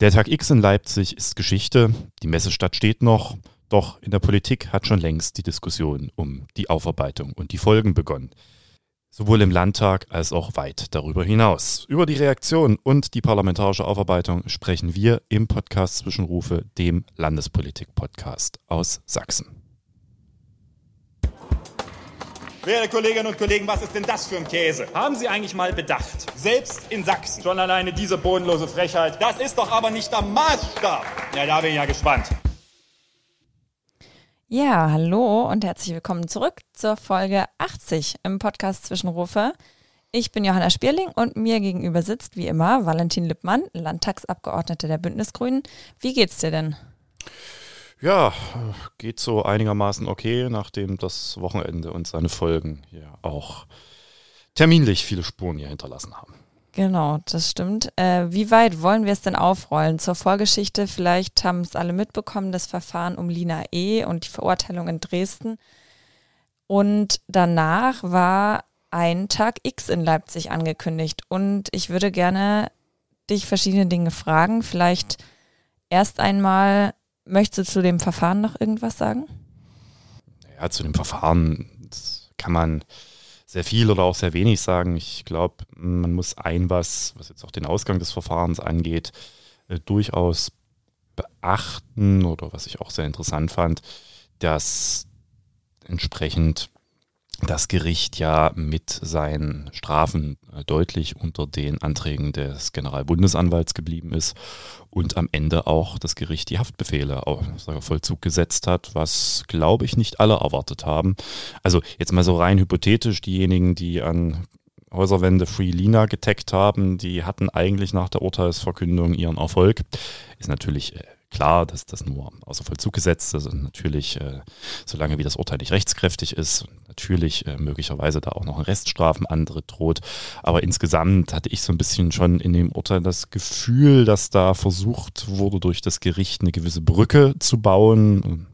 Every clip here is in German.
Der Tag X in Leipzig ist Geschichte, die Messestadt steht noch, doch in der Politik hat schon längst die Diskussion um die Aufarbeitung und die Folgen begonnen. Sowohl im Landtag als auch weit darüber hinaus. Über die Reaktion und die parlamentarische Aufarbeitung sprechen wir im Podcast Zwischenrufe, dem Landespolitik-Podcast aus Sachsen. Werte Kolleginnen und Kollegen, was ist denn das für ein Käse? Haben Sie eigentlich mal bedacht? Selbst in Sachsen. Schon alleine diese bodenlose Frechheit. Das ist doch aber nicht der Maßstab. Ja, da bin ich ja gespannt. Ja, hallo und herzlich willkommen zurück zur Folge 80 im Podcast Zwischenrufe. Ich bin Johanna Spierling und mir gegenüber sitzt wie immer Valentin Lippmann, Landtagsabgeordnete der Bündnisgrünen. Wie geht's dir denn? Ja, geht so einigermaßen okay, nachdem das Wochenende und seine Folgen hier auch terminlich viele Spuren hier hinterlassen haben. Genau, das stimmt. Äh, wie weit wollen wir es denn aufrollen? Zur Vorgeschichte, vielleicht haben es alle mitbekommen, das Verfahren um Lina E. und die Verurteilung in Dresden. Und danach war ein Tag X in Leipzig angekündigt. Und ich würde gerne dich verschiedene Dinge fragen. Vielleicht erst einmal, Möchtest du zu dem Verfahren noch irgendwas sagen? Ja, zu dem Verfahren kann man sehr viel oder auch sehr wenig sagen. Ich glaube, man muss ein was, was jetzt auch den Ausgang des Verfahrens angeht, äh, durchaus beachten oder was ich auch sehr interessant fand, dass entsprechend das Gericht ja mit seinen Strafen äh, deutlich unter den Anträgen des Generalbundesanwalts geblieben ist und am Ende auch das Gericht die Haftbefehle auf Vollzug gesetzt hat, was glaube ich nicht alle erwartet haben. Also jetzt mal so rein hypothetisch, diejenigen, die an Häuserwände Free Lina getaggt haben, die hatten eigentlich nach der Urteilsverkündung ihren Erfolg. Ist natürlich äh, klar, dass das nur außer Vollzug gesetzt ist und natürlich, äh, solange wie das Urteil nicht rechtskräftig ist, natürlich äh, möglicherweise da auch noch ein Reststrafenantritt droht. Aber insgesamt hatte ich so ein bisschen schon in dem Urteil das Gefühl, dass da versucht wurde, durch das Gericht eine gewisse Brücke zu bauen,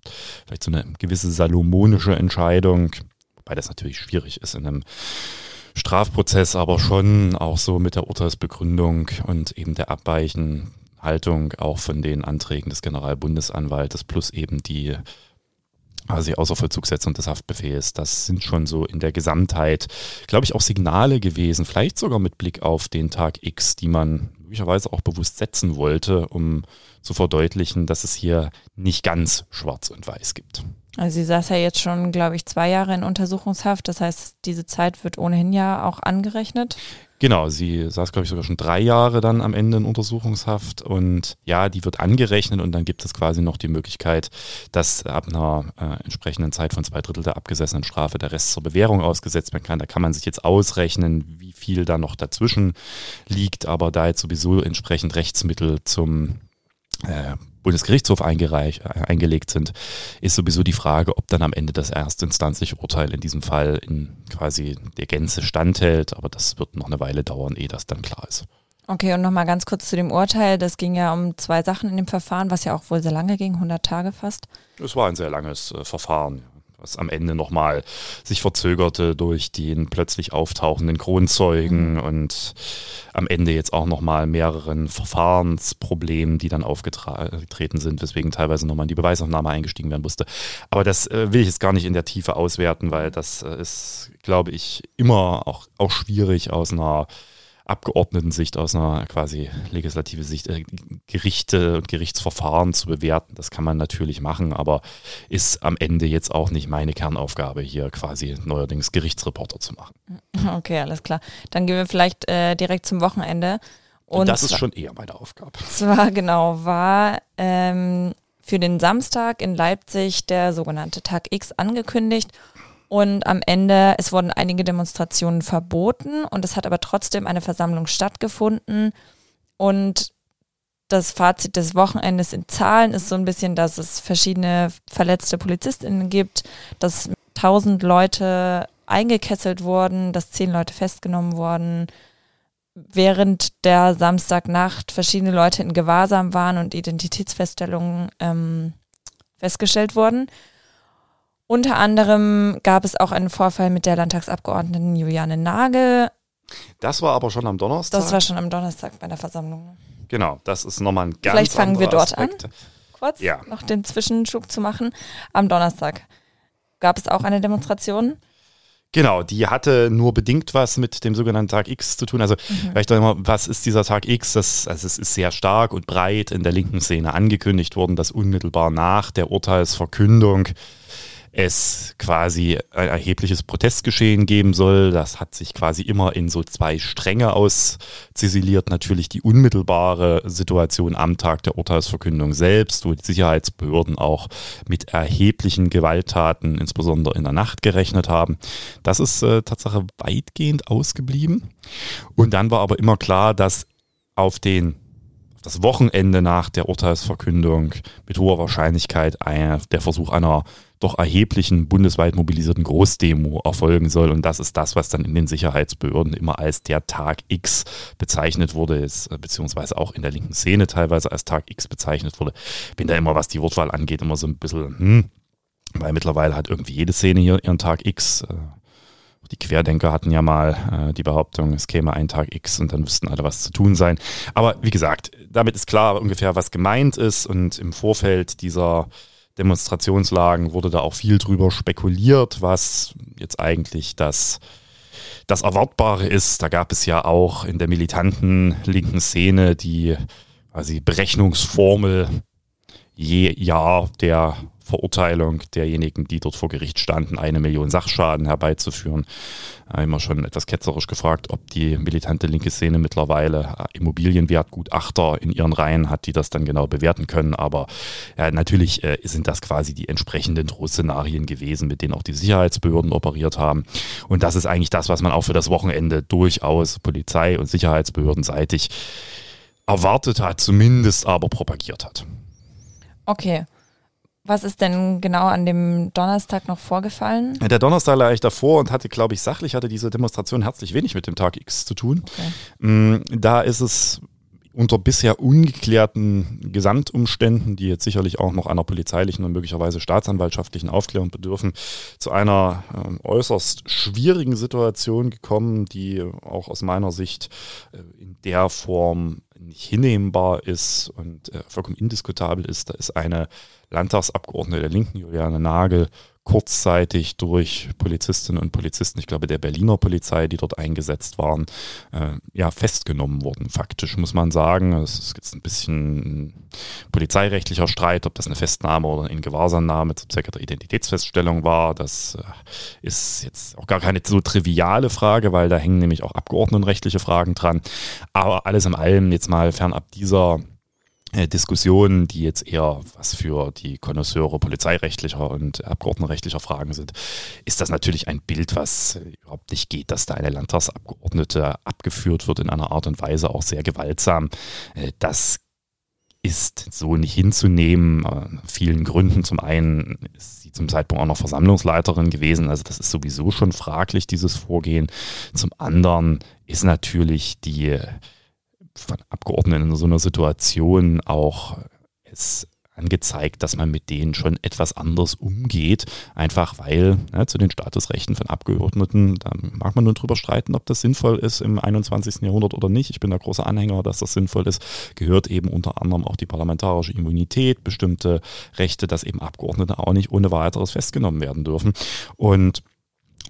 vielleicht so eine gewisse salomonische Entscheidung, wobei das natürlich schwierig ist in einem Strafprozess, aber schon auch so mit der Urteilsbegründung und eben der Abweichen Haltung auch von den Anträgen des Generalbundesanwaltes plus eben die quasi Außervollzugsetzung des Haftbefehls. Das sind schon so in der Gesamtheit, glaube ich, auch Signale gewesen, vielleicht sogar mit Blick auf den Tag X, die man möglicherweise auch bewusst setzen wollte, um zu verdeutlichen, dass es hier nicht ganz schwarz und weiß gibt. Also sie saß ja jetzt schon, glaube ich, zwei Jahre in Untersuchungshaft. Das heißt, diese Zeit wird ohnehin ja auch angerechnet. Genau, sie saß, glaube ich, sogar schon drei Jahre dann am Ende in Untersuchungshaft und ja, die wird angerechnet und dann gibt es quasi noch die Möglichkeit, dass ab einer äh, entsprechenden Zeit von zwei Drittel der abgesessenen Strafe der Rest zur Bewährung ausgesetzt werden kann. Da kann man sich jetzt ausrechnen, wie viel da noch dazwischen liegt, aber da jetzt sowieso entsprechend Rechtsmittel zum äh, Bundesgerichtshof äh, eingelegt sind, ist sowieso die Frage, ob dann am Ende das erstinstanzliche Urteil in diesem Fall in quasi der Gänze standhält. Aber das wird noch eine Weile dauern, ehe das dann klar ist. Okay, und nochmal ganz kurz zu dem Urteil. Das ging ja um zwei Sachen in dem Verfahren, was ja auch wohl sehr lange ging, 100 Tage fast. Es war ein sehr langes äh, Verfahren was am Ende nochmal sich verzögerte durch den plötzlich auftauchenden Kronzeugen mhm. und am Ende jetzt auch nochmal mehreren Verfahrensproblemen, die dann aufgetreten sind, weswegen teilweise nochmal in die Beweisaufnahme eingestiegen werden musste. Aber das äh, will ich jetzt gar nicht in der Tiefe auswerten, weil das äh, ist, glaube ich, immer auch, auch schwierig aus einer Abgeordnetensicht, aus einer quasi legislative Sicht, äh, Gerichte und Gerichtsverfahren zu bewerten. Das kann man natürlich machen, aber ist am Ende jetzt auch nicht meine Kernaufgabe, hier quasi neuerdings Gerichtsreporter zu machen. Okay, alles klar. Dann gehen wir vielleicht äh, direkt zum Wochenende. Und, und das ist schon eher meine Aufgabe. Zwar genau, war ähm, für den Samstag in Leipzig der sogenannte Tag X angekündigt. Und am Ende, es wurden einige Demonstrationen verboten und es hat aber trotzdem eine Versammlung stattgefunden. Und das Fazit des Wochenendes in Zahlen ist so ein bisschen, dass es verschiedene verletzte PolizistInnen gibt, dass tausend Leute eingekesselt wurden, dass zehn Leute festgenommen wurden, während der Samstagnacht verschiedene Leute in Gewahrsam waren und Identitätsfeststellungen ähm, festgestellt wurden. Unter anderem gab es auch einen Vorfall mit der Landtagsabgeordneten Juliane Nagel. Das war aber schon am Donnerstag? Das war schon am Donnerstag bei der Versammlung. Genau, das ist nochmal ein ganz Vielleicht fangen wir dort Aspekt. an. Kurz Ja. noch den Zwischenschub zu machen. Am Donnerstag gab es auch eine Demonstration. Genau, die hatte nur bedingt was mit dem sogenannten Tag X zu tun. Also vielleicht doch immer, was ist dieser Tag X? Das, also es ist sehr stark und breit in der linken Szene angekündigt worden, dass unmittelbar nach der Urteilsverkündung es quasi ein erhebliches Protestgeschehen geben soll. Das hat sich quasi immer in so zwei Stränge ausziseliert. Natürlich die unmittelbare Situation am Tag der Urteilsverkündung selbst, wo die Sicherheitsbehörden auch mit erheblichen Gewalttaten, insbesondere in der Nacht, gerechnet haben. Das ist äh, Tatsache weitgehend ausgeblieben. Und dann war aber immer klar, dass auf den das Wochenende nach der Urteilsverkündung mit hoher Wahrscheinlichkeit ein, der Versuch einer doch erheblichen bundesweit mobilisierten Großdemo erfolgen soll. Und das ist das, was dann in den Sicherheitsbehörden immer als der Tag X bezeichnet wurde, äh, beziehungsweise auch in der linken Szene teilweise als Tag X bezeichnet wurde. Bin da immer, was die Wortwahl angeht, immer so ein bisschen, hm, weil mittlerweile hat irgendwie jede Szene hier ihren Tag X. Äh, Die Querdenker hatten ja mal äh, die Behauptung, es käme ein Tag X und dann wüssten alle, was zu tun sein. Aber wie gesagt, damit ist klar ungefähr, was gemeint ist. Und im Vorfeld dieser Demonstrationslagen wurde da auch viel drüber spekuliert, was jetzt eigentlich das, das Erwartbare ist. Da gab es ja auch in der militanten linken Szene die quasi Berechnungsformel je Jahr der Verurteilung derjenigen, die dort vor Gericht standen, eine Million Sachschaden herbeizuführen. Immer schon etwas ketzerisch gefragt, ob die militante linke Szene mittlerweile Immobilienwertgutachter in ihren Reihen hat, die das dann genau bewerten können. Aber ja, natürlich äh, sind das quasi die entsprechenden Drohszenarien gewesen, mit denen auch die Sicherheitsbehörden operiert haben. Und das ist eigentlich das, was man auch für das Wochenende durchaus Polizei- und Sicherheitsbehördenseitig erwartet hat, zumindest aber propagiert hat. Okay. Was ist denn genau an dem Donnerstag noch vorgefallen? Der Donnerstag lag ich davor und hatte, glaube ich, sachlich hatte diese Demonstration herzlich wenig mit dem Tag X zu tun. Okay. Mm, Da ist es unter bisher ungeklärten Gesamtumständen, die jetzt sicherlich auch noch einer polizeilichen und möglicherweise staatsanwaltschaftlichen Aufklärung bedürfen, zu einer ähm, äußerst schwierigen Situation gekommen, die auch aus meiner Sicht äh, in der Form nicht hinnehmbar ist und äh, vollkommen indiskutabel ist. Da ist eine Landtagsabgeordnete der Linken, Juliane Nagel, kurzzeitig durch Polizistinnen und Polizisten, ich glaube der Berliner Polizei, die dort eingesetzt waren, äh, ja, festgenommen worden. Faktisch muss man sagen, es ist jetzt ein bisschen polizeirechtlicher Streit, ob das eine Festnahme oder eine Ingewahrsamnahme zum Zwecke der Identitätsfeststellung war. Das äh, ist jetzt auch gar keine so triviale Frage, weil da hängen nämlich auch abgeordnetenrechtliche Fragen dran. Aber alles in allem jetzt mal fernab dieser Diskussionen, die jetzt eher was für die Konnoisseure polizeirechtlicher und abgeordnetenrechtlicher Fragen sind, ist das natürlich ein Bild, was äh, überhaupt nicht geht, dass da eine Landtagsabgeordnete abgeführt wird in einer Art und Weise auch sehr gewaltsam. Äh, Das ist so nicht hinzunehmen. Äh, vielen Gründen. Zum einen ist sie zum Zeitpunkt auch noch Versammlungsleiterin gewesen. Also das ist sowieso schon fraglich, dieses Vorgehen. Zum anderen ist natürlich die von Abgeordneten in so einer Situation auch es angezeigt, dass man mit denen schon etwas anders umgeht, einfach weil ne, zu den Statusrechten von Abgeordneten, da mag man nun drüber streiten, ob das sinnvoll ist im 21. Jahrhundert oder nicht. Ich bin da großer Anhänger, dass das sinnvoll ist, gehört eben unter anderem auch die parlamentarische Immunität, bestimmte Rechte, dass eben Abgeordnete auch nicht ohne weiteres festgenommen werden dürfen. Und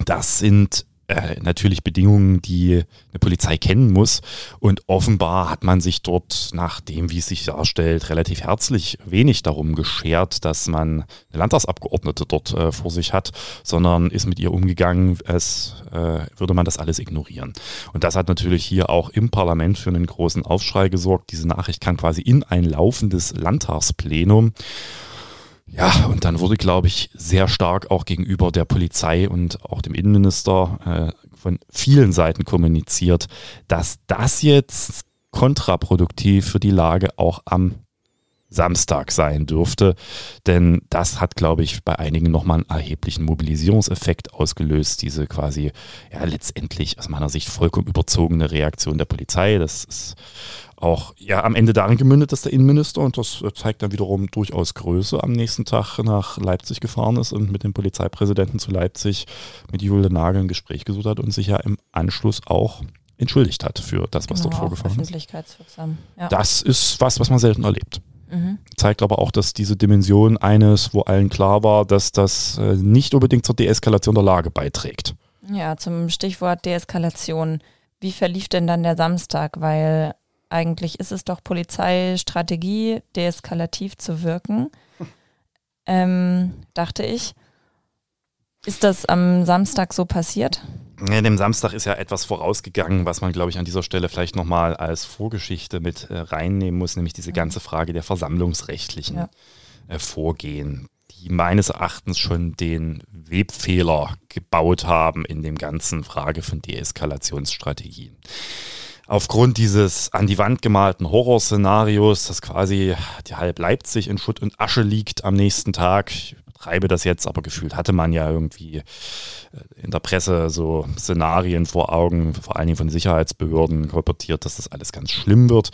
das sind äh, natürlich Bedingungen, die eine Polizei kennen muss. Und offenbar hat man sich dort, nach dem, wie es sich darstellt, relativ herzlich wenig darum geschert, dass man eine Landtagsabgeordnete dort äh, vor sich hat, sondern ist mit ihr umgegangen, als äh, würde man das alles ignorieren. Und das hat natürlich hier auch im Parlament für einen großen Aufschrei gesorgt. Diese Nachricht kam quasi in ein laufendes Landtagsplenum. Ja, und dann wurde, glaube ich, sehr stark auch gegenüber der Polizei und auch dem Innenminister äh, von vielen Seiten kommuniziert, dass das jetzt kontraproduktiv für die Lage auch am Samstag sein dürfte. Denn das hat, glaube ich, bei einigen nochmal einen erheblichen Mobilisierungseffekt ausgelöst. Diese quasi, ja, letztendlich aus meiner Sicht vollkommen überzogene Reaktion der Polizei. Das ist auch ja am Ende darin gemündet, dass der Innenminister, und das zeigt dann wiederum durchaus Größe, am nächsten Tag nach Leipzig gefahren ist und mit dem Polizeipräsidenten zu Leipzig mit Jule Nagel ein Gespräch gesucht hat und sich ja im Anschluss auch entschuldigt hat für das, was Genau, dort vorgefallen ist. Ja. Das ist was, was man selten erlebt. Mhm. Zeigt aber auch, dass diese Dimension eines, wo allen klar war, dass das äh, nicht unbedingt zur Deeskalation der Lage beiträgt. Ja, zum Stichwort Deeskalation. Wie verlief denn dann der Samstag? Weil eigentlich ist es doch Polizeistrategie, deeskalativ zu wirken, ähm, dachte ich. Ist das am Samstag so passiert? Ja, dem Samstag ist ja etwas vorausgegangen, was man, glaube ich, an dieser Stelle vielleicht nochmal als Vorgeschichte mit äh, reinnehmen muss, nämlich diese ganze Frage der versammlungsrechtlichen Ja. äh, Vorgehen, die meines Erachtens schon den Webfehler gebaut haben in dem ganzen Frage von Deeskalationsstrategien. Aufgrund dieses an die Wand gemalten Horrorszenarios, dass quasi die halb Leipzig in Schutt und Asche liegt am nächsten Tag, übertreibe das jetzt, aber gefühlt hatte man ja irgendwie äh, in der Presse so Szenarien vor Augen, vor allen Dingen von Sicherheitsbehörden kolportiert, dass das alles ganz schlimm wird,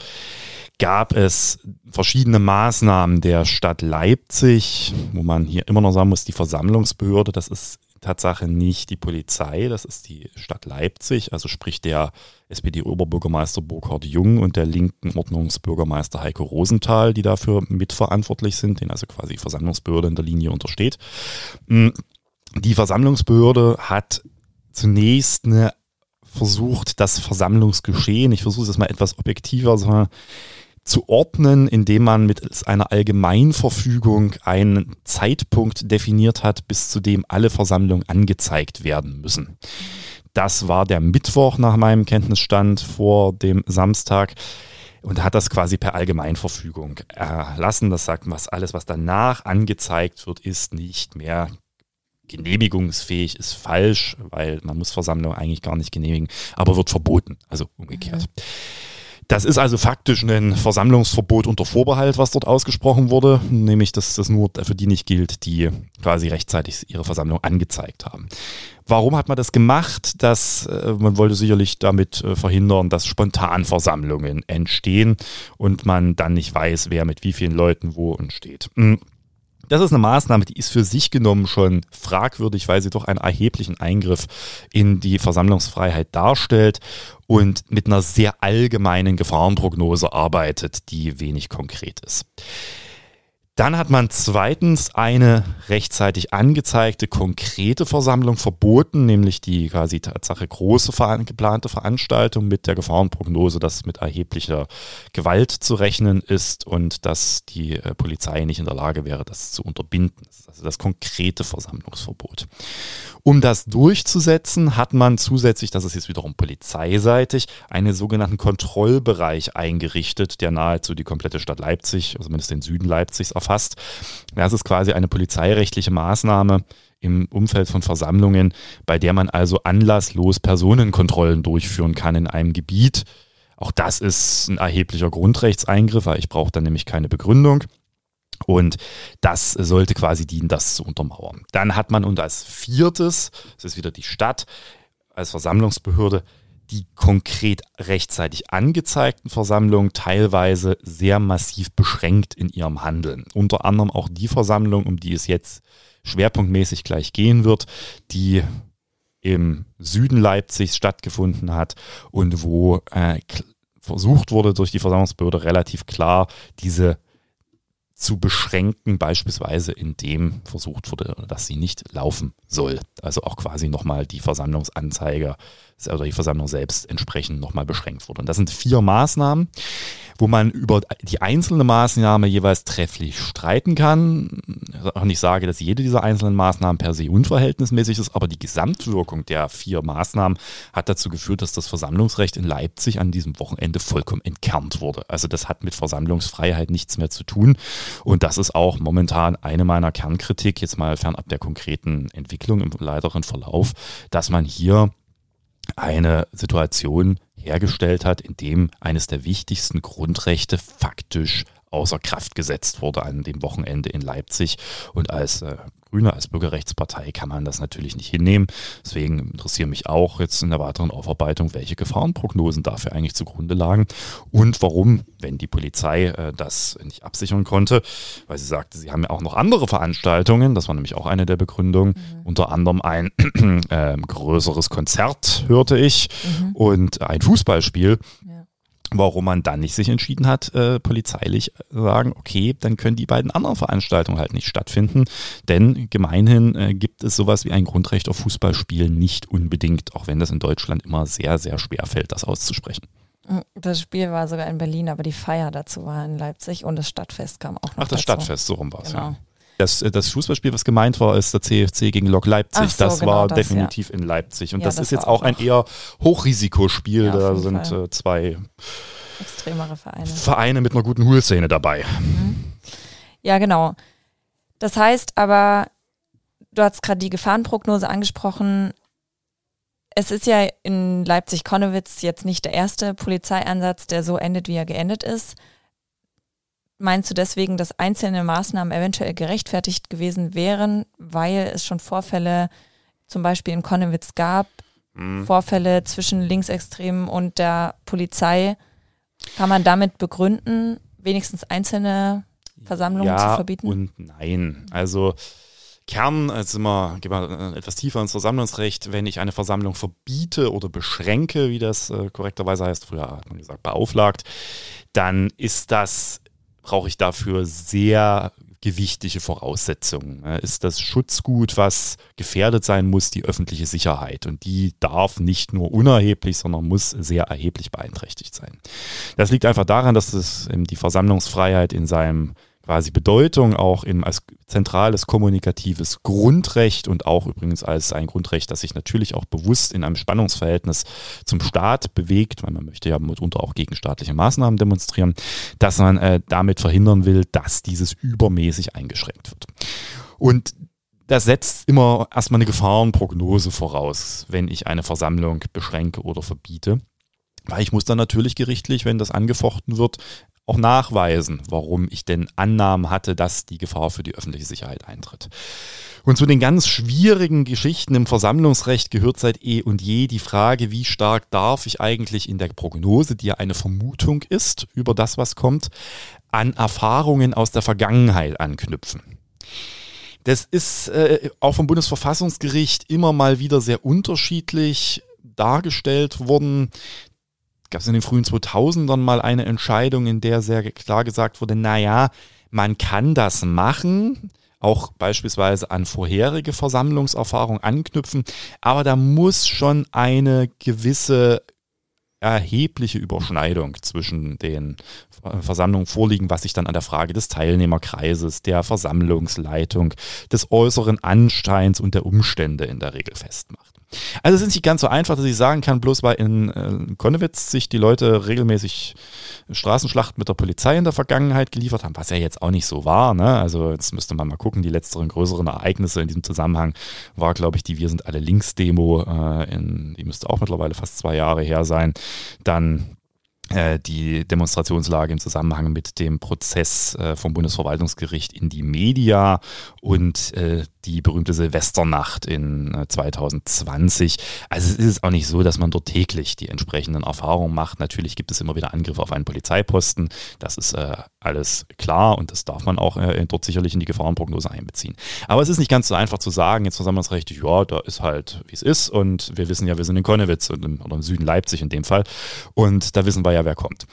gab es verschiedene Maßnahmen der Stadt Leipzig, wo man hier immer noch sagen muss, die Versammlungsbehörde, das ist Tatsache nicht die Polizei, das ist die Stadt Leipzig, also sprich der SPD-Oberbürgermeister Burkhard Jung und der linken Ordnungsbürgermeister Heiko Rosenthal, die dafür mitverantwortlich sind, den also quasi Versammlungsbehörde in der Linie untersteht. Mm, Die Versammlungsbehörde hat zunächst eine versucht, das Versammlungsgeschehen, ich versuche es mal etwas objektiver so, zu ordnen, indem man mit einer Allgemeinverfügung einen Zeitpunkt definiert hat, bis zu dem alle Versammlungen angezeigt werden müssen. Das war der Mittwoch nach meinem Kenntnisstand vor dem Samstag und hat das quasi per Allgemeinverfügung erlassen. Das sagt, was alles, was danach angezeigt wird, ist nicht mehr genehmigungsfähig, ist falsch, weil man muss Versammlungen eigentlich gar nicht genehmigen, aber wird verboten, also umgekehrt. Das ist also faktisch ein Versammlungsverbot unter Vorbehalt, was dort ausgesprochen wurde, nämlich dass das nur für die nicht gilt, die quasi rechtzeitig ihre Versammlung angezeigt haben. Warum hat man das gemacht? Das, äh, man wollte sicherlich damit äh, verhindern, dass Spontanversammlungen entstehen und man dann nicht weiß, wer mit wie vielen Leuten wo und steht. Mm. Das ist eine Maßnahme, die ist für sich genommen schon fragwürdig, weil sie doch einen erheblichen Eingriff in die Versammlungsfreiheit darstellt und mit einer sehr allgemeinen Gefahrenprognose arbeitet, die wenig konkret ist. Dann hat man zweitens eine rechtzeitig angezeigte konkrete Versammlung verboten, nämlich die quasi Tatsache große geplante Veranstaltung mit der Gefahrenprognose, dass mit erheblicher Gewalt zu rechnen ist und dass die äh, Polizei nicht in der Lage wäre, das zu unterbinden. Also das konkrete Versammlungsverbot. Um das durchzusetzen, hat man zusätzlich, das ist jetzt wiederum polizeiseitig, einen sogenannten Kontrollbereich eingerichtet, der nahezu die komplette Stadt Leipzig, also zumindest den Süden Leipzigs, erfasst. Das ist quasi eine polizeirechtliche Maßnahme im Umfeld von Versammlungen, bei der man also anlasslos Personenkontrollen durchführen kann in einem Gebiet. Auch das ist ein erheblicher Grundrechtseingriff, weil ich brauche dann nämlich keine Begründung. Und das sollte quasi dienen, das zu untermauern. Dann hat man und als viertes, das ist wieder die Stadt als Versammlungsbehörde, die konkret rechtzeitig angezeigten Versammlungen teilweise sehr massiv beschränkt in ihrem Handeln. Unter anderem auch die Versammlung, um die es jetzt schwerpunktmäßig gleich gehen wird, die im Süden Leipzigs stattgefunden hat und wo äh, versucht wurde, durch die Versammlungsbehörde relativ klar diese zu beschränken, beispielsweise indem versucht wurde, dass sie nicht laufen soll. Also auch quasi nochmal die Versammlungsanzeige oder die Versammlung selbst entsprechend nochmal beschränkt wurde. Und das sind vier Maßnahmen, wo man über die einzelne Maßnahme jeweils trefflich streiten kann. Auch nicht sage, dass jede dieser einzelnen Maßnahmen per se unverhältnismäßig ist, aber die Gesamtwirkung der vier Maßnahmen hat dazu geführt, dass das Versammlungsrecht in Leipzig an diesem Wochenende vollkommen entkernt wurde. Also das hat mit Versammlungsfreiheit nichts mehr zu tun. Und das ist auch momentan eine meiner Kernkritik, jetzt mal fernab der konkreten Entwicklung im weiteren Verlauf, dass man hier eine Situation hergestellt hat, in dem eines der wichtigsten Grundrechte faktisch außer Kraft gesetzt wurde an dem Wochenende in Leipzig. Und als äh, Grüne als Bürgerrechtspartei kann man das natürlich nicht hinnehmen. Deswegen interessiert mich auch jetzt in der weiteren Aufarbeitung, welche Gefahrenprognosen dafür eigentlich zugrunde lagen und warum, wenn die Polizei äh, das nicht absichern konnte, weil sie sagte, sie haben ja auch noch andere Veranstaltungen, das war nämlich auch eine der Begründungen, mhm. unter anderem ein äh, größeres Konzert, hörte ich, mhm. und ein Fußballspiel warum man dann nicht sich entschieden hat, äh, polizeilich sagen, okay, dann können die beiden anderen Veranstaltungen halt nicht stattfinden, denn gemeinhin äh, gibt es sowas wie ein Grundrecht auf Fußballspielen nicht unbedingt, auch wenn das in Deutschland immer sehr, sehr schwer fällt, das auszusprechen. Hm, das Spiel war sogar in Berlin, aber die Feier dazu war in Leipzig und das Stadtfest kam auch noch Ach, das dazu. Stadtfest, so rum war es, genau. ja. Das, äh, das Fußballspiel, was gemeint war, ist der CFC gegen Lok Leipzig. So, das genau war das, definitiv ja. in Leipzig. Und ja, das, das, ist jetzt auch ein eher Hochrisikospiel. Da sind äh, zwei extremere Vereine. Vereine mit einer guten Hulszene dabei. Mhm. Ja, genau. Das heißt aber, du hast gerade die Gefahrenprognose angesprochen. Es ist ja in Leipzig-Konnewitz jetzt nicht der erste Polizeieinsatz, der so endet, wie er geendet ist. Meinst du deswegen, dass einzelne Maßnahmen eventuell gerechtfertigt gewesen wären, weil es schon Vorfälle zum Beispiel in Konnewitz gab, mhm. Vorfälle zwischen Linksextremen und der Polizei? Kann man damit begründen, wenigstens einzelne Versammlungen ja zu verbieten? Und nein. Also Kern, jetzt sind wir, gehen wir äh, etwas tiefer ins Versammlungsrecht, wenn ich eine Versammlung verbiete oder beschränke, wie das äh, korrekterweise heißt, früher hat man gesagt, beauflagt, dann ist das brauche ich dafür sehr gewichtige Voraussetzungen. Ist das Schutzgut, was gefährdet sein muss, die öffentliche Sicherheit. Und die darf nicht nur unerheblich, sondern muss sehr erheblich beeinträchtigt sein. Das liegt einfach daran, dass es die Versammlungsfreiheit in seinem quasi Bedeutung auch im, als zentrales kommunikatives Grundrecht und auch übrigens als ein Grundrecht, das sich natürlich auch bewusst in einem Spannungsverhältnis zum Staat bewegt, weil man möchte ja mitunter auch gegenstaatliche Maßnahmen demonstrieren, dass man äh, damit verhindern will, dass dieses übermäßig eingeschränkt wird. Und das setzt immer erstmal eine Gefahrenprognose voraus, wenn ich eine Versammlung beschränke oder verbiete. Weil ich muss dann natürlich gerichtlich, wenn das angefochten wird, auch nachweisen, warum ich denn Annahmen hatte, dass die Gefahr für die öffentliche Sicherheit eintritt. Und zu den ganz schwierigen Geschichten im Versammlungsrecht gehört seit eh und je die Frage, wie stark darf ich eigentlich in der Prognose, die ja eine Vermutung ist über das, was kommt, an Erfahrungen aus der Vergangenheit anknüpfen. Das ist äh, auch vom Bundesverfassungsgericht immer mal wieder sehr unterschiedlich dargestellt worden gab es in den frühen 2000ern mal eine Entscheidung, in der sehr klar gesagt wurde, naja, man kann das machen, auch beispielsweise an vorherige Versammlungserfahrung anknüpfen, aber da muss schon eine gewisse erhebliche Überschneidung zwischen den Versammlungen vorliegen, was sich dann an der Frage des Teilnehmerkreises, der Versammlungsleitung, des äußeren Ansteins und der Umstände in der Regel festmacht. Also es ist nicht ganz so einfach, dass ich sagen kann, bloß weil in äh, Konnewitz sich die Leute regelmäßig Straßenschlachten mit der Polizei in der Vergangenheit geliefert haben, was ja jetzt auch nicht so war. Ne? Also jetzt müsste man mal gucken, die letzteren größeren Ereignisse in diesem Zusammenhang war, glaube ich, die Wir sind alle Links-Demo, äh, in, die müsste auch mittlerweile fast zwei Jahre her sein. Dann äh, die Demonstrationslage im Zusammenhang mit dem Prozess äh, vom Bundesverwaltungsgericht in die Media und äh, die berühmte Silvesternacht in 2020. Also es ist auch nicht so, dass man dort täglich die entsprechenden Erfahrungen macht. Natürlich gibt es immer wieder Angriffe auf einen Polizeiposten. Das ist äh, alles klar und das darf man auch äh, dort sicherlich in die Gefahrenprognose einbeziehen. Aber es ist nicht ganz so einfach zu sagen, jetzt Versammlungsrecht, ja, da ist halt, wie es ist und wir wissen ja, wir sind in Konnewitz und im, oder im Süden Leipzig in dem Fall und da wissen wir ja, wer kommt.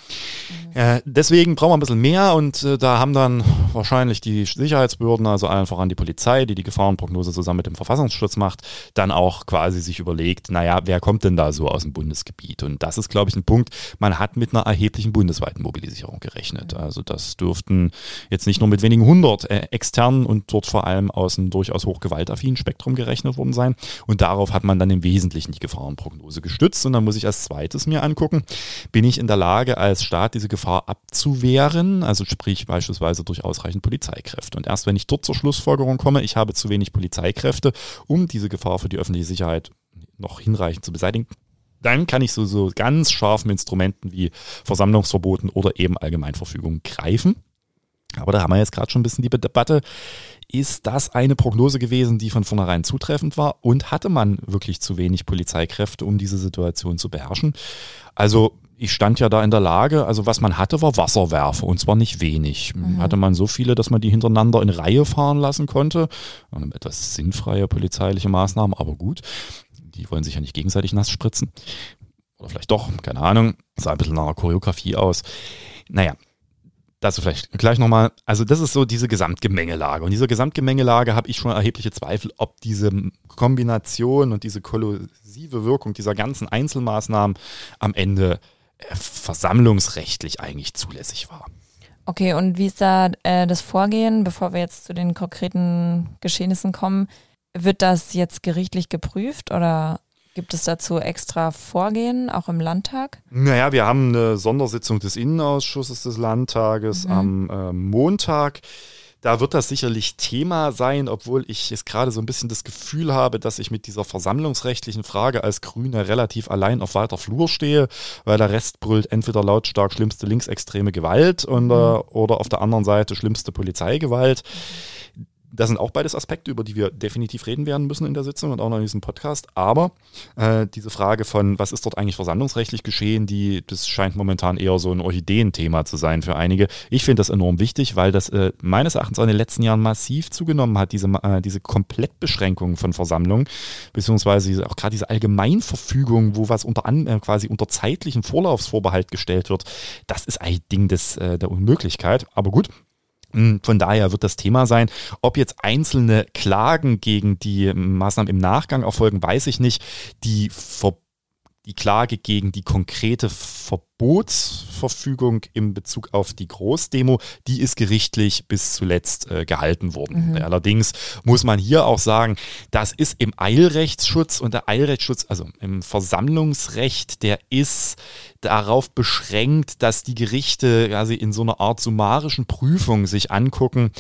Mhm. Äh, deswegen brauchen wir ein bisschen mehr und äh, da haben dann wahrscheinlich die Sicherheitsbehörden, also allen voran die Polizei, die die Gefahr Gefahrenprognose zusammen mit dem Verfassungsschutz macht, dann auch quasi sich überlegt, naja, wer kommt denn da so aus dem Bundesgebiet? Und das ist, glaube ich, ein Punkt, man hat mit einer erheblichen bundesweiten Mobilisierung gerechnet. Also das dürften jetzt nicht nur mit wenigen hundert äh, externen und dort vor allem aus einem durchaus hochgewaltaffinen Spektrum gerechnet worden sein. Und darauf hat man dann im Wesentlichen die Gefahrenprognose gestützt. Und dann muss ich als zweites mir angucken, bin ich in der Lage, als Staat diese Gefahr abzuwehren, also sprich beispielsweise durch ausreichend Polizeikräfte. Und erst wenn ich dort zur Schlussfolgerung komme, ich habe zu wenig Polizeikräfte, um diese Gefahr für die öffentliche Sicherheit noch hinreichend zu beseitigen, dann kann ich so, so ganz scharfen Instrumenten wie Versammlungsverboten oder eben Allgemeinverfügung greifen. Aber da haben wir jetzt gerade schon ein bisschen die Debatte. Ist das eine Prognose gewesen, die von vornherein zutreffend war? Und hatte man wirklich zu wenig Polizeikräfte, um diese Situation zu beherrschen? Also ich stand ja da in der Lage, also was man hatte, war Wasserwerfer und zwar nicht wenig. Mhm. Hatte man so viele, dass man die hintereinander in Reihe fahren lassen konnte. Etwas sinnfreie polizeiliche Maßnahmen, aber gut. Die wollen sich ja nicht gegenseitig nass spritzen. Oder vielleicht doch, keine Ahnung. Sah ein bisschen nach einer Choreografie aus. Naja, Dazu vielleicht gleich nochmal. Also das ist so diese Gesamtgemengelage. Und diese Gesamtgemengelage habe ich schon erhebliche Zweifel, ob diese Kombination und diese kollusive Wirkung dieser ganzen Einzelmaßnahmen am Ende äh, versammlungsrechtlich eigentlich zulässig war. Okay, und wie ist da äh, das Vorgehen, bevor wir jetzt zu den konkreten Geschehnissen kommen? Wird das jetzt gerichtlich geprüft oder Gibt es dazu extra Vorgehen, auch im Landtag? Naja, wir haben eine Sondersitzung des Innenausschusses des Landtages mhm. am äh, Montag. Da wird das sicherlich Thema sein, obwohl ich jetzt gerade so ein bisschen das Gefühl habe, dass ich mit dieser versammlungsrechtlichen Frage als Grüne relativ allein auf weiter Flur stehe, weil der Rest brüllt entweder lautstark schlimmste linksextreme Gewalt und, mhm. oder auf der anderen Seite schlimmste Polizeigewalt. Mhm das sind auch beides Aspekte, über die wir definitiv reden werden müssen in der Sitzung und auch noch in diesem Podcast. Aber äh, diese Frage von, was ist dort eigentlich versammlungsrechtlich geschehen, die, das scheint momentan eher so ein Orchideenthema zu sein für einige. Ich finde das enorm wichtig, weil das äh, meines Erachtens auch in den letzten Jahren massiv zugenommen hat, diese, äh, diese Komplettbeschränkung von Versammlungen, beziehungsweise auch gerade diese Allgemeinverfügung, wo was unter an, äh, quasi unter zeitlichen Vorlaufsvorbehalt gestellt wird. Das ist ein Ding des, äh, der Unmöglichkeit. Aber gut, von daher wird das Thema sein. Ob jetzt einzelne Klagen gegen die Maßnahmen im Nachgang erfolgen, weiß ich nicht. Die Ver die Klage gegen die konkrete Verbotsverfügung in Bezug auf die Großdemo, die ist gerichtlich bis zuletzt äh, gehalten worden. Mhm. Allerdings muss man hier auch sagen, das ist im Eilrechtsschutz und der Eilrechtsschutz, also im Versammlungsrecht, der ist darauf beschränkt, dass die Gerichte quasi in so einer Art summarischen Prüfung sich angucken,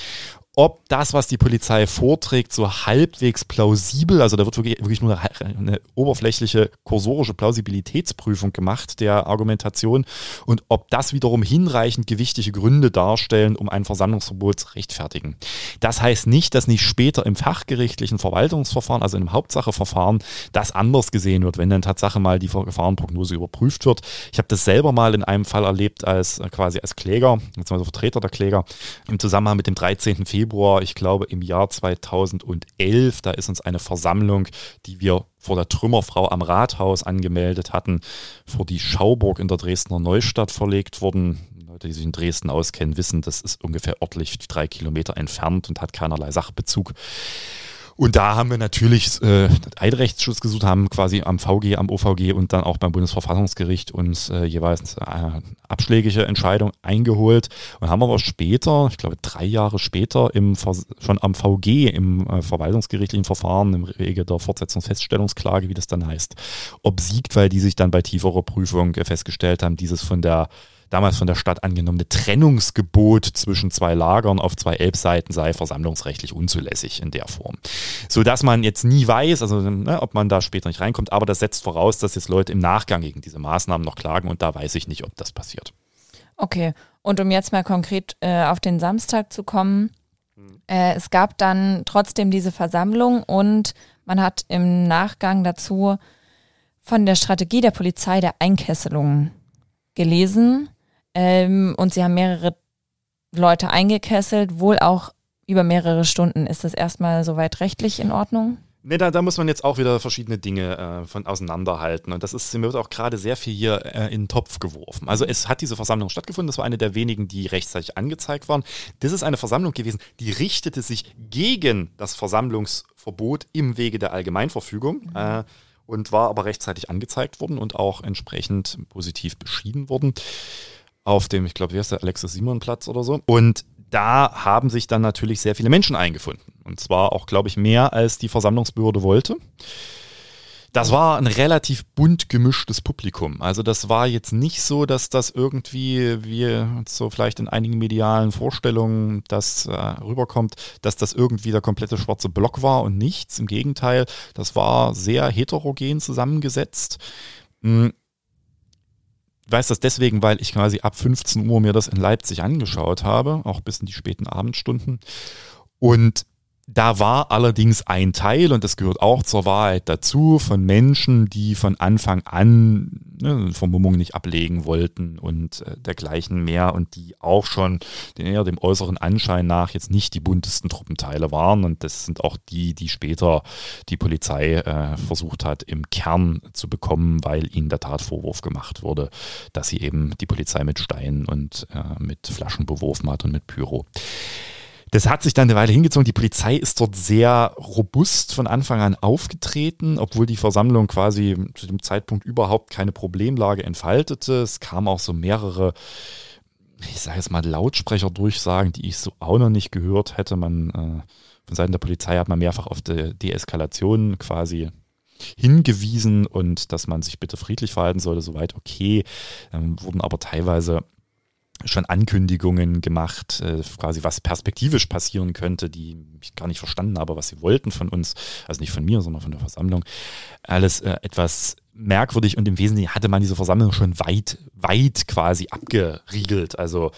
ob das, was die Polizei vorträgt, so halbwegs plausibel, also da wird wirklich, nur eine, eine, oberflächliche kursorische Plausibilitätsprüfung gemacht der Argumentation und ob das wiederum hinreichend gewichtige Gründe darstellen, um ein Versammlungsverbot zu rechtfertigen. Das heißt nicht, dass nicht später im fachgerichtlichen Verwaltungsverfahren, also im Hauptsacheverfahren, das anders gesehen wird, wenn dann Tatsache mal die Gefahrenprognose überprüft wird. Ich habe das selber mal in einem Fall erlebt als quasi als Kläger, beziehungsweise Vertreter der Kläger, im Zusammenhang mit dem 13. Februar Februar, ich glaube im Jahr 2011, da ist uns eine Versammlung, die wir vor der Trümmerfrau am Rathaus angemeldet hatten, vor die Schauburg in der Dresdner Neustadt verlegt worden. Leute, die sich in Dresden auskennen, wissen, das ist ungefähr örtlich drei Kilometer entfernt und hat keinerlei Sachbezug. Und da haben wir natürlich äh, Eidrechtsschutz gesucht, haben quasi am VG, am OVG und dann auch beim Bundesverfassungsgericht uns äh, jeweils äh, abschlägige Entscheidung eingeholt und haben aber später, ich glaube drei Jahre später, im, schon am VG, im äh, verwaltungsgerichtlichen Verfahren, im Wege der Fortsetzungsfeststellungsklage, wie das dann heißt, obsiegt, weil die sich dann bei tieferer Prüfung festgestellt haben, dieses von der damals von der Stadt angenommene Trennungsgebot zwischen zwei Lagern auf zwei Elbseiten sei versammlungsrechtlich unzulässig in der Form. So dass man jetzt nie weiß, also ne, ob man da später nicht reinkommt, aber das setzt voraus, dass jetzt Leute im Nachgang gegen diese Maßnahmen noch klagen und da weiß ich nicht, ob das passiert. Okay, und um jetzt mal konkret äh, auf den Samstag zu kommen, äh, es gab dann trotzdem diese Versammlung und man hat im Nachgang dazu von der Strategie der Polizei der Einkesselung gelesen. Ähm, und sie haben mehrere Leute eingekesselt, wohl auch über mehrere Stunden. Ist das erstmal soweit rechtlich in Ordnung? Ne, da, da muss man jetzt auch wieder verschiedene Dinge äh, von auseinanderhalten. Und das ist, mir wird auch gerade sehr viel hier äh, in den Topf geworfen. Also es hat diese Versammlung stattgefunden, das war eine der wenigen, die rechtzeitig angezeigt waren. Das ist eine Versammlung gewesen, die richtete sich gegen das Versammlungsverbot im Wege der Allgemeinverfügung. Mhm. Äh, und war aber rechtzeitig angezeigt worden und auch entsprechend positiv beschieden worden auf dem, ich glaube, wie heißt der, Alexis Simon Platz oder so. Und da haben sich dann natürlich sehr viele Menschen eingefunden. Und zwar auch, glaube ich, mehr als die Versammlungsbehörde wollte. Das war ein relativ bunt gemischtes Publikum. Also das war jetzt nicht so, dass das irgendwie, wie so vielleicht in einigen medialen Vorstellungen das äh, rüberkommt, dass das irgendwie der komplette schwarze Block war und nichts. Im Gegenteil, das war sehr heterogen zusammengesetzt. Weiß das deswegen, weil ich quasi ab 15 Uhr mir das in Leipzig angeschaut habe, auch bis in die späten Abendstunden. Und da war allerdings ein Teil, und das gehört auch zur Wahrheit dazu, von Menschen, die von Anfang an ne, Vermummung nicht ablegen wollten und äh, dergleichen mehr und die auch schon den, eher dem äußeren Anschein nach jetzt nicht die buntesten Truppenteile waren. Und das sind auch die, die später die Polizei äh, versucht hat, im Kern zu bekommen, weil ihnen der Tatvorwurf gemacht wurde, dass sie eben die Polizei mit Steinen und äh, mit Flaschen beworfen hat und mit Pyro. Das hat sich dann eine Weile hingezogen. Die Polizei ist dort sehr robust von Anfang an aufgetreten, obwohl die Versammlung quasi zu dem Zeitpunkt überhaupt keine Problemlage entfaltete. Es kamen auch so mehrere, ich sage jetzt mal, Lautsprecherdurchsagen, die ich so auch noch nicht gehört hätte. Man äh, von Seiten der Polizei hat man mehrfach auf die Deeskalation quasi hingewiesen und dass man sich bitte friedlich verhalten sollte, soweit okay. Ähm, wurden aber teilweise schon Ankündigungen gemacht, äh, quasi was perspektivisch passieren könnte, die ich gar nicht verstanden habe, was sie wollten von uns, also nicht von mir, sondern von der Versammlung. Alles äh, etwas merkwürdig und im Wesentlichen hatte man diese Versammlung schon weit, weit quasi abgeriegelt. Also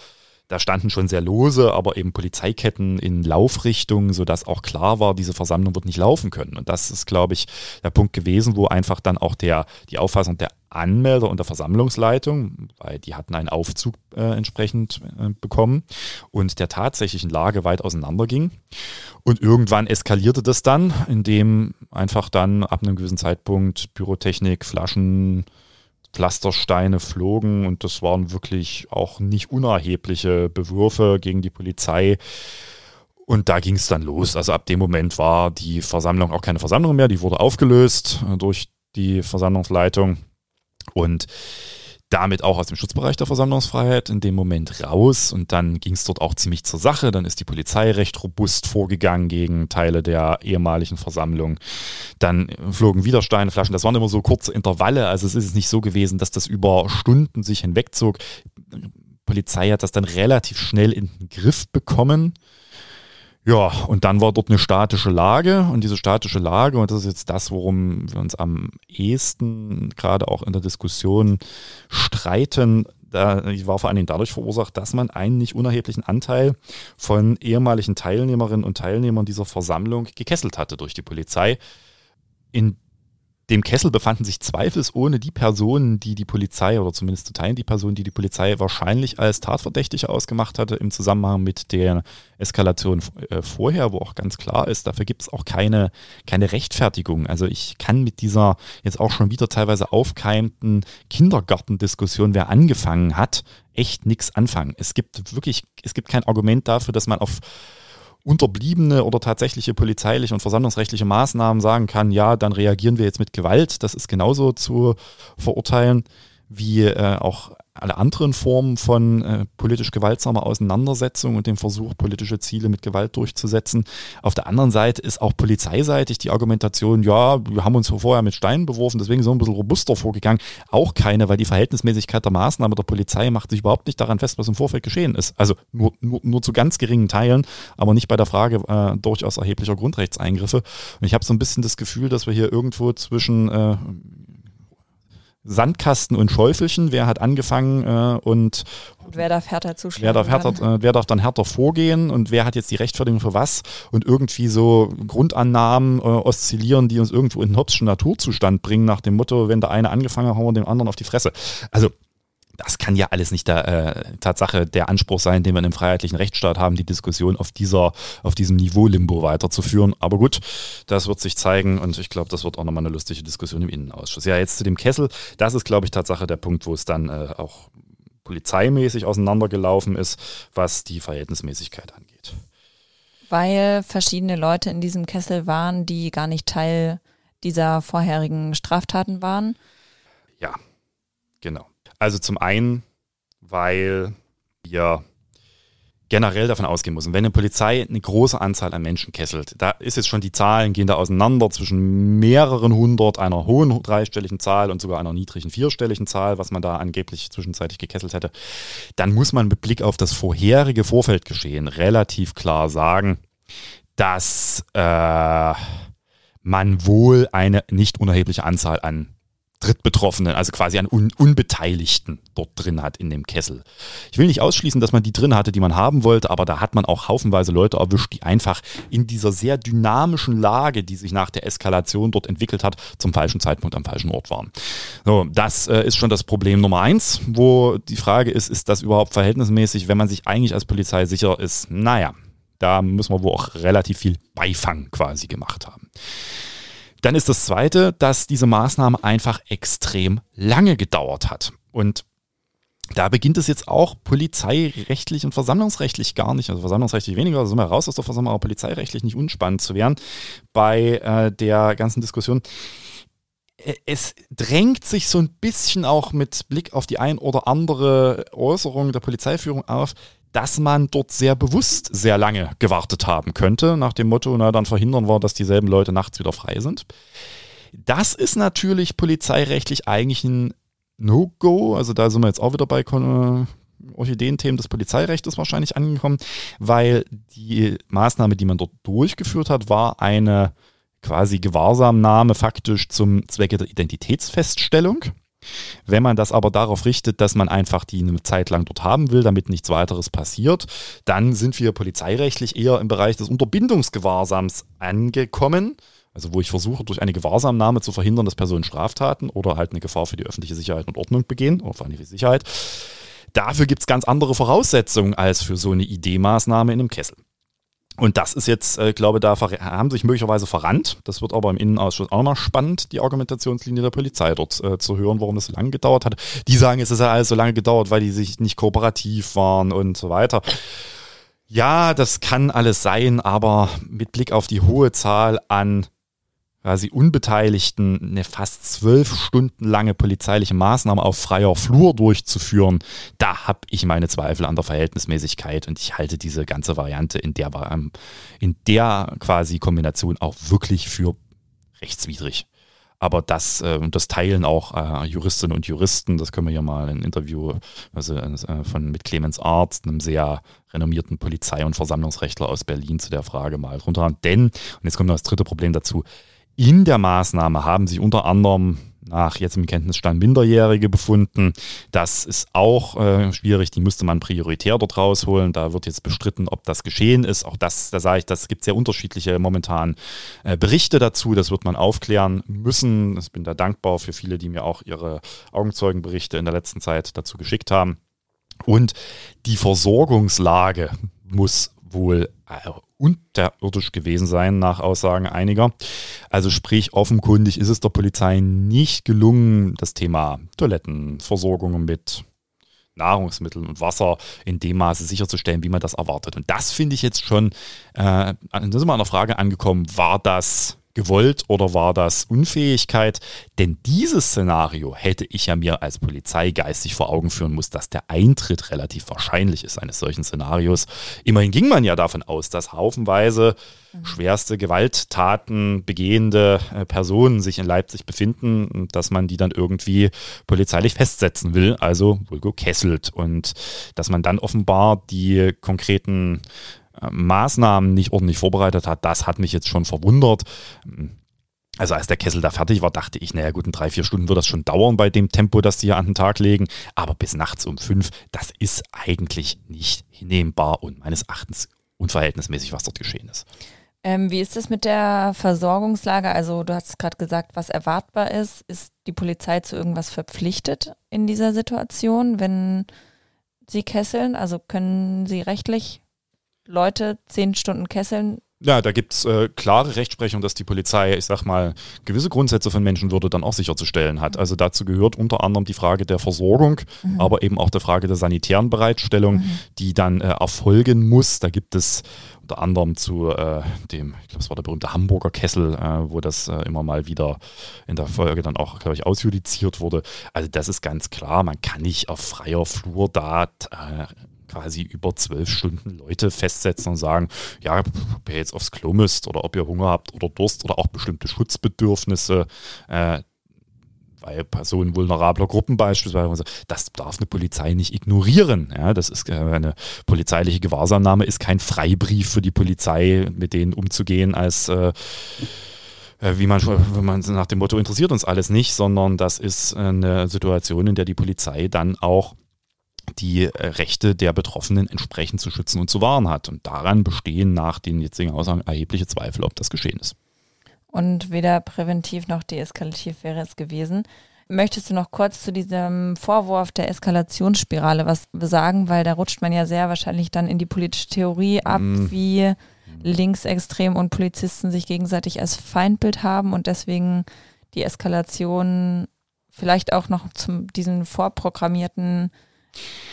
da standen schon sehr lose, aber eben Polizeiketten in Laufrichtung, sodass auch klar war, diese Versammlung wird nicht laufen können. Und das ist, glaube ich, der Punkt gewesen, wo einfach dann auch der, die Auffassung der Anmelder und der Versammlungsleitung, weil die hatten einen Aufzug äh, entsprechend äh, bekommen und der tatsächlichen Lage weit auseinanderging. Und irgendwann eskalierte das dann, indem einfach dann ab einem gewissen Zeitpunkt Pyrotechnik, Flaschen, Pflastersteine flogen und das waren wirklich auch nicht unerhebliche Bewürfe gegen die Polizei. Und da ging es dann los. Also ab dem Moment war die Versammlung auch keine Versammlung mehr, die wurde aufgelöst äh, durch die Versammlungsleitung. Und damit auch aus dem Schutzbereich der Versammlungsfreiheit in dem Moment raus und dann ging es dort auch ziemlich zur Sache. Dann ist die Polizei recht robust vorgegangen gegen Teile der ehemaligen Versammlung. Dann flogen wieder Steine, Flaschen. Das waren immer so kurze Intervalle. Also es ist nicht so gewesen, dass das über Stunden sich hinwegzog. Die Polizei hat das dann relativ schnell in den Griff bekommen. Ja, und dann war dort eine statische Lage und diese statische Lage, und das ist jetzt das, worum wir uns am ehesten gerade auch in der Diskussion streiten, da war vor allen Dingen dadurch verursacht, dass man einen nicht unerheblichen Anteil von ehemaligen Teilnehmerinnen und Teilnehmern dieser Versammlung gekesselt hatte durch die Polizei. In dem Kessel befanden sich zweifelsohne die Personen, die die Polizei oder zumindest zu Teilen die Personen, die die Polizei wahrscheinlich als Tatverdächtige ausgemacht hatte im Zusammenhang mit der Eskalation äh, vorher, wo auch ganz klar ist, dafür gibt es auch keine, keine Rechtfertigung. Also ich kann mit dieser jetzt auch schon wieder teilweise aufkeimenden Kindergartendiskussion, wer angefangen hat, echt nichts anfangen. Es gibt wirklich, es gibt kein Argument dafür, dass man auf unterbliebene oder tatsächliche polizeiliche und versammlungsrechtliche Maßnahmen sagen kann, ja, dann reagieren wir jetzt mit Gewalt. Das ist genauso zu verurteilen wie äh, auch alle anderen Formen von äh, politisch gewaltsamer Auseinandersetzung und dem Versuch, politische Ziele mit Gewalt durchzusetzen. Auf der anderen Seite ist auch polizeiseitig die Argumentation, ja, wir haben uns vorher mit Steinen beworfen, deswegen wir ein bisschen robuster vorgegangen. Auch keine, weil die Verhältnismäßigkeit der Maßnahme der Polizei macht sich überhaupt nicht daran fest, was im Vorfeld geschehen ist. Also nur, nur, nur zu ganz geringen Teilen, aber nicht bei der Frage äh, durchaus erheblicher Grundrechtseingriffe. Und ich habe so ein bisschen das Gefühl, dass wir hier irgendwo zwischen äh, Sandkasten und Schäufelchen. Wer hat angefangen äh, und, und, wer darf härter zuschlagen? Wer darf, härter, äh, wer darf dann härter vorgehen und wer hat jetzt die Rechtfertigung für was? Und irgendwie so Grundannahmen äh, oszillieren, die uns irgendwo in den Hobbschen Naturzustand bringen, nach dem Motto, wenn der eine angefangen hat, hauen wir dem anderen auf die Fresse. Also das kann ja alles nicht der äh, Tatsache der Anspruch sein, den wir in einem freiheitlichen Rechtsstaat haben, die Diskussion auf dieser, auf diesem Niveau Limbo weiterzuführen. Aber gut, das wird sich zeigen und ich glaube, das wird auch nochmal eine lustige Diskussion im Innenausschuss. Ja, jetzt zu dem Kessel. Das ist, glaube ich, Tatsache der Punkt, wo es dann äh, auch polizeimäßig auseinandergelaufen ist, was die Verhältnismäßigkeit angeht. Weil verschiedene Leute in diesem Kessel waren, die gar nicht Teil dieser vorherigen Straftaten waren? Ja, genau. Also zum einen, weil wir generell davon ausgehen müssen, wenn eine Polizei eine große Anzahl an Menschen kesselt, da ist jetzt schon die Zahlen gehen da auseinander zwischen mehreren hundert, einer hohen dreistelligen Zahl und sogar einer niedrigen vierstelligen Zahl, was man da angeblich zwischenzeitlich gekesselt hätte, dann muss man mit Blick auf das vorherige Vorfeldgeschehen relativ klar sagen, dass äh, man wohl eine nicht unerhebliche Anzahl an Drittbetroffenen, also quasi an Un Unbeteiligten dort drin hat in dem Kessel. Ich will nicht ausschließen, dass man die drin hatte, die man haben wollte, aber da hat man auch haufenweise Leute erwischt, die einfach in dieser sehr dynamischen Lage, die sich nach der Eskalation dort entwickelt hat, zum falschen Zeitpunkt am falschen Ort waren. So, das äh, ist schon das Problem Nummer eins, wo die Frage ist, ist das überhaupt verhältnismäßig, wenn man sich eigentlich als Polizei sicher ist? Naja, da müssen wir wohl auch relativ viel Beifang quasi gemacht haben. Dann ist das Zweite, dass diese Maßnahme einfach extrem lange gedauert hat. Und da beginnt es jetzt auch polizeirechtlich und versammlungsrechtlich gar nicht, also versammlungsrechtlich weniger, also sind wir raus aus der Versammlung, aber polizeirechtlich nicht unspannend zu werden bei äh, der ganzen Diskussion. Es drängt sich so ein bisschen auch mit Blick auf die ein oder andere Äußerung der Polizeiführung auf, dass man dort sehr bewusst sehr lange gewartet haben könnte, nach dem Motto, na dann verhindern wir, dass dieselben Leute nachts wieder frei sind. Das ist natürlich polizeirechtlich eigentlich ein No-Go. Also da sind wir jetzt auch wieder bei äh, Orchideenthemen des Polizeirechts wahrscheinlich angekommen, weil die Maßnahme, die man dort durchgeführt hat, war eine quasi Gewahrsamnahme faktisch zum Zwecke der Identitätsfeststellung. Wenn man das aber darauf richtet, dass man einfach die eine Zeit lang dort haben will, damit nichts weiteres passiert, dann sind wir polizeirechtlich eher im Bereich des Unterbindungsgewahrsams angekommen. Also wo ich versuche, durch eine Gewahrsamnahme zu verhindern, dass Personen Straftaten oder halt eine Gefahr für die öffentliche Sicherheit und Ordnung begehen, für eine Sicherheit. Dafür gibt es ganz andere Voraussetzungen als für so eine ID-Maßnahme in einem Kessel. Und das ist jetzt, äh, glaube da haben sich möglicherweise verrannt. Das wird aber im Innenausschuss auch mal spannend, die Argumentationslinie der Polizei dort äh, zu hören, warum das so lange gedauert hat. Die sagen, es ist ja alles so lange gedauert, weil die sich nicht kooperativ waren und so weiter. Ja, das kann alles sein, aber mit Blick auf die hohe Zahl an quasi Unbeteiligten eine fast zwölf Stunden lange polizeiliche Maßnahme auf freier Flur durchzuführen, da habe ich meine Zweifel an der Verhältnismäßigkeit und ich halte diese ganze Variante in der, ähm, in der quasi Kombination auch wirklich für rechtswidrig. Aber das, äh, das teilen auch äh, Juristinnen und Juristen. Das können wir hier mal ein Interview also, äh, von, mit Clemens Arzt, einem sehr renommierten Polizei- und Versammlungsrechtler aus Berlin zu der Frage mal drunter. Denn, und jetzt kommt noch das dritte Problem dazu, in der Maßnahme haben sich unter anderem nach jetzt im Kenntnisstand Minderjährige befunden. Das ist auch äh, schwierig, die müsste man prioritär dort rausholen. Da wird jetzt bestritten, ob das geschehen ist. Auch das, da sage ich, das gibt sehr unterschiedliche momentan äh, Berichte dazu. Das wird man aufklären müssen. Ich bin da dankbar für viele, die mir auch ihre Augenzeugenberichte in der letzten Zeit dazu geschickt haben. Und die Versorgungslage muss wohl äh, unterirdisch gewesen sein, nach Aussagen einiger. Also sprich, offenkundig ist es der Polizei nicht gelungen, das Thema Toilettenversorgung mit Nahrungsmitteln und Wasser in dem Maße sicherzustellen, wie man das erwartet. Und das finde ich jetzt schon, äh, da sind wir an der Frage angekommen, war das gewollt oder war das Unfähigkeit? Denn dieses Szenario hätte ich ja mir als Polizei geistig vor Augen führen muss, dass der Eintritt relativ wahrscheinlich ist eines solchen Szenarios. Immerhin ging man ja davon aus, dass haufenweise schwerste Gewalttaten begehende äh, Personen sich in Leipzig befinden und dass man die dann irgendwie polizeilich festsetzen will, also vulgo kesselt und dass man dann offenbar die konkreten Maßnahmen nicht ordentlich vorbereitet hat, das hat mich jetzt schon verwundert. Also als der Kessel da fertig war, dachte ich, naja gut, in drei, vier Stunden wird das schon dauern bei dem Tempo, das die hier an den Tag legen. Aber bis nachts um fünf, das ist eigentlich nicht hinnehmbar und meines Erachtens unverhältnismäßig, was dort geschehen ist. Ähm, wie ist es mit der Versorgungslage? Also du hast gerade gesagt, was erwartbar ist. Ist die Polizei zu irgendwas verpflichtet in dieser Situation, wenn sie kesseln? Also können sie rechtlich Leute zehn Stunden kesseln. Ja, da gibt es äh, klare Rechtsprechung, dass die Polizei, ich sag mal, gewisse Grundsätze von Menschenwürde dann auch sicherzustellen hat. Also dazu gehört unter anderem die Frage der Versorgung, mhm. aber eben auch der Frage der sanitären Bereitstellung, mhm. die dann äh, erfolgen muss. Da gibt es unter anderem zu äh, dem, ich glaube, es war der berühmte Hamburger Kessel, äh, wo das äh, immer mal wieder in der Folge dann auch, glaube ich, ausjudiziert wurde. Also das ist ganz klar, man kann nicht auf freier Flur da äh, quasi über zwölf Stunden Leute festsetzen und sagen, ja, ob ihr jetzt aufs Klo müsst oder ob ihr Hunger habt oder Durst oder auch bestimmte Schutzbedürfnisse, äh, bei Personen vulnerabler Gruppen beispielsweise, das darf eine Polizei nicht ignorieren. Ja, das ist äh, eine polizeiliche Gewahrsamnahme, ist kein Freibrief für die Polizei, mit denen umzugehen als äh, äh, wie man, wenn man nach dem Motto interessiert uns alles nicht, sondern das ist eine Situation, in der die Polizei dann auch die äh, Rechte der Betroffenen entsprechend zu schützen und zu wahren hat. Und daran bestehen nach den jetzigen Aussagen erhebliche Zweifel, ob das geschehen ist. Und weder präventiv noch deeskalativ wäre es gewesen. Möchtest du noch kurz zu diesem Vorwurf der Eskalationsspirale was sagen? Weil da rutscht man ja sehr wahrscheinlich dann in die politische Theorie ab, mm. wie Linksextrem und Polizisten sich gegenseitig als Feindbild haben und deswegen die Eskalation vielleicht auch noch zum diesen vorprogrammierten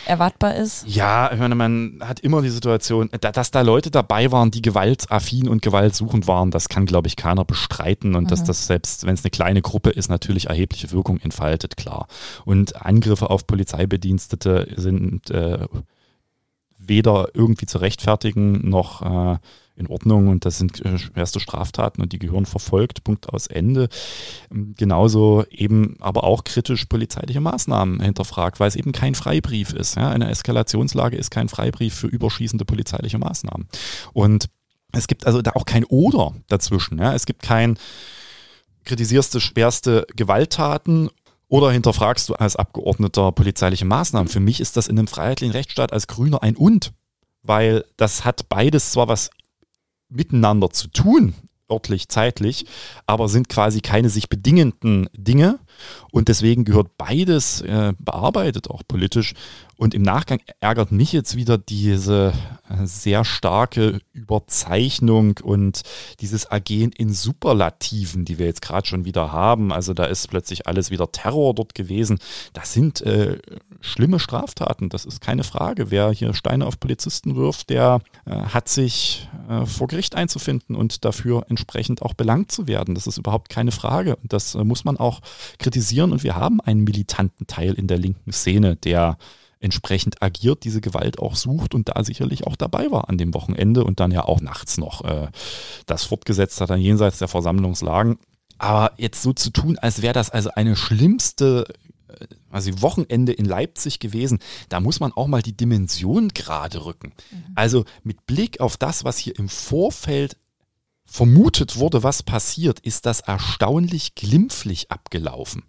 erwartbar ist? Ja, ich meine, man hat immer die Situation, dass da Leute dabei waren, die gewaltaffin und gewaltsuchend waren, das kann, glaube ich, keiner bestreiten. Und mhm. dass das selbst, wenn es eine kleine Gruppe ist, natürlich erhebliche Wirkung entfaltet, klar. Und Angriffe auf Polizeibedienstete sind äh, weder irgendwie zu rechtfertigen noch äh, in Ordnung und das sind äh, schwerste Straftaten und die gehören verfolgt, Punkt aus Ende. Ähm, genauso eben aber auch kritisch polizeiliche Maßnahmen hinterfragt, weil es eben kein Freibrief ist. Ja? Eine Eskalationslage ist kein Freibrief für überschießende polizeiliche Maßnahmen. Und es gibt also da auch kein Oder dazwischen. Ja? Es gibt kein kritisierst du schwerste Gewalttaten oder hinterfragst du als Abgeordneter polizeiliche Maßnahmen? Für mich ist das in einem freiheitlichen Rechtsstaat als Grüner ein Und, weil das hat beides zwar was miteinander zu tun, örtlich, zeitlich, aber sind quasi keine sich bedingenden Dinge. Und deswegen gehört beides äh, bearbeitet, auch politisch. Und im Nachgang ärgert mich jetzt wieder diese äh, sehr starke Überzeichnung und dieses Ergehen in Superlativen, die wir jetzt gerade schon wieder haben. Also da ist plötzlich alles wieder Terror dort gewesen. Das sind äh, schlimme Straftaten, das ist keine Frage. Wer hier Steine auf Polizisten wirft, der äh, hat sich äh, vor Gericht einzufinden und dafür entsprechend auch belangt zu werden. Das ist überhaupt keine Frage. Und das muss man auch kritisieren. Und wir haben einen militanten Teil in der linken Szene, der entsprechend agiert, diese Gewalt auch sucht und da sicherlich auch dabei war an dem Wochenende und dann ja auch nachts noch äh, das fortgesetzt hat, dann jenseits der Versammlungslagen. Aber jetzt so zu tun, als wäre das also eine schlimmste also Wochenende in Leipzig gewesen, da muss man auch mal die Dimension gerade rücken. Mhm. Also mit Blick auf das, was hier im Vorfeld vermutet wurde, was passiert, ist das erstaunlich glimpflich abgelaufen.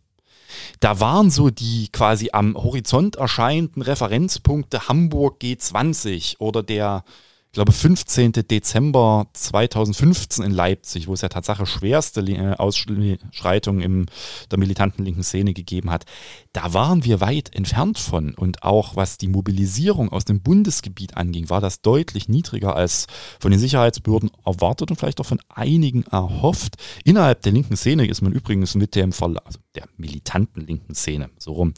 Da waren so die quasi am Horizont erscheinenden Referenzpunkte Hamburg G20 oder der glaube, 15. Dezember 2015 in Leipzig, wo es ja Tatsache schwerste äh, Ausschreitungen in der militanten linken Szene gegeben hat, da waren wir weit entfernt von. Und auch was die Mobilisierung aus dem Bundesgebiet anging, war das deutlich niedriger als von den Sicherheitsbehörden erwartet und vielleicht auch von einigen erhofft. Innerhalb der linken Szene ist man übrigens mit dem Verlauf, also der militanten linken Szene, so rum,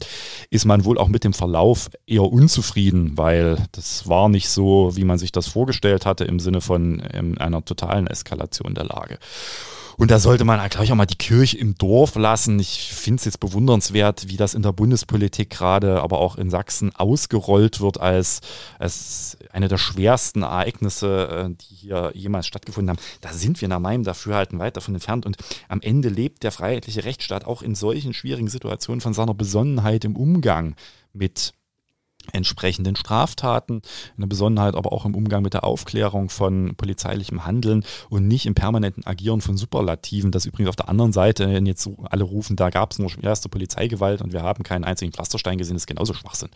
ist man wohl auch mit dem Verlauf eher unzufrieden, weil das war nicht so, wie man sich das vorgestellt hatte im Sinne von ähm, einer totalen Eskalation der Lage. Und da sollte man, glaube ich, auch mal die Kirche im Dorf lassen. Ich finde es jetzt bewundernswert, wie das in der Bundespolitik gerade, aber auch in Sachsen ausgerollt wird als, als eine der schwersten Ereignisse, äh, die hier jemals stattgefunden haben. Da sind wir nach meinem Dafürhalten weit davon entfernt. Und am Ende lebt der freiheitliche Rechtsstaat auch in solchen schwierigen Situationen von seiner Besonnenheit im Umgang mit entsprechenden Straftaten, eine Besonderheit aber auch im Umgang mit der Aufklärung von polizeilichem Handeln und nicht im permanenten Agieren von Superlativen, das übrigens auf der anderen Seite, wenn jetzt alle rufen, da gab es nur erste Polizeigewalt und wir haben keinen einzigen Pflasterstein gesehen, ist genauso Schwachsinn.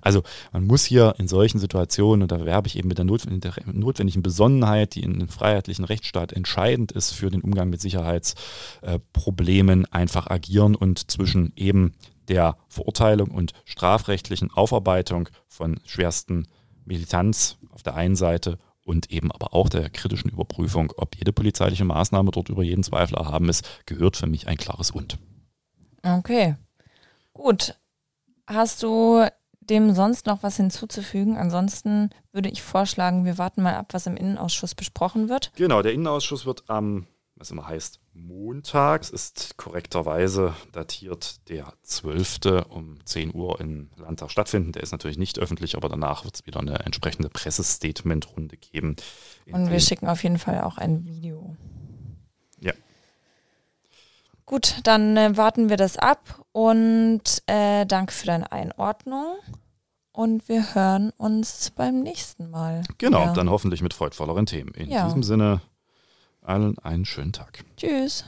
Also man muss hier in solchen Situationen, und da werbe ich eben mit der notwendigen Besonnenheit, die in einem freiheitlichen Rechtsstaat entscheidend ist für den Umgang mit Sicherheitsproblemen, einfach agieren und zwischen eben der Verurteilung und strafrechtlichen Aufarbeitung von schwersten Militanz auf der einen Seite und eben aber auch der kritischen Überprüfung, ob jede polizeiliche Maßnahme dort über jeden Zweifel erhaben ist, gehört für mich ein klares Und. Okay, gut. Hast du dem sonst noch was hinzuzufügen? Ansonsten würde ich vorschlagen, wir warten mal ab, was im Innenausschuss besprochen wird. Genau, der Innenausschuss wird am was immer heißt, montags ist korrekterweise datiert der 12. um 10 Uhr im Landtag stattfinden. Der ist natürlich nicht öffentlich, aber danach wird es wieder eine entsprechende Pressestatement-Runde geben. Und wir schicken auf jeden Fall auch ein Video. Ja. Gut, dann äh, warten wir das ab und äh, danke für deine Einordnung. Und wir hören uns beim nächsten Mal. Genau, ja. dann hoffentlich mit freudvolleren Themen. In ja. diesem Sinne, allen einen schönen Tag. Tschüss.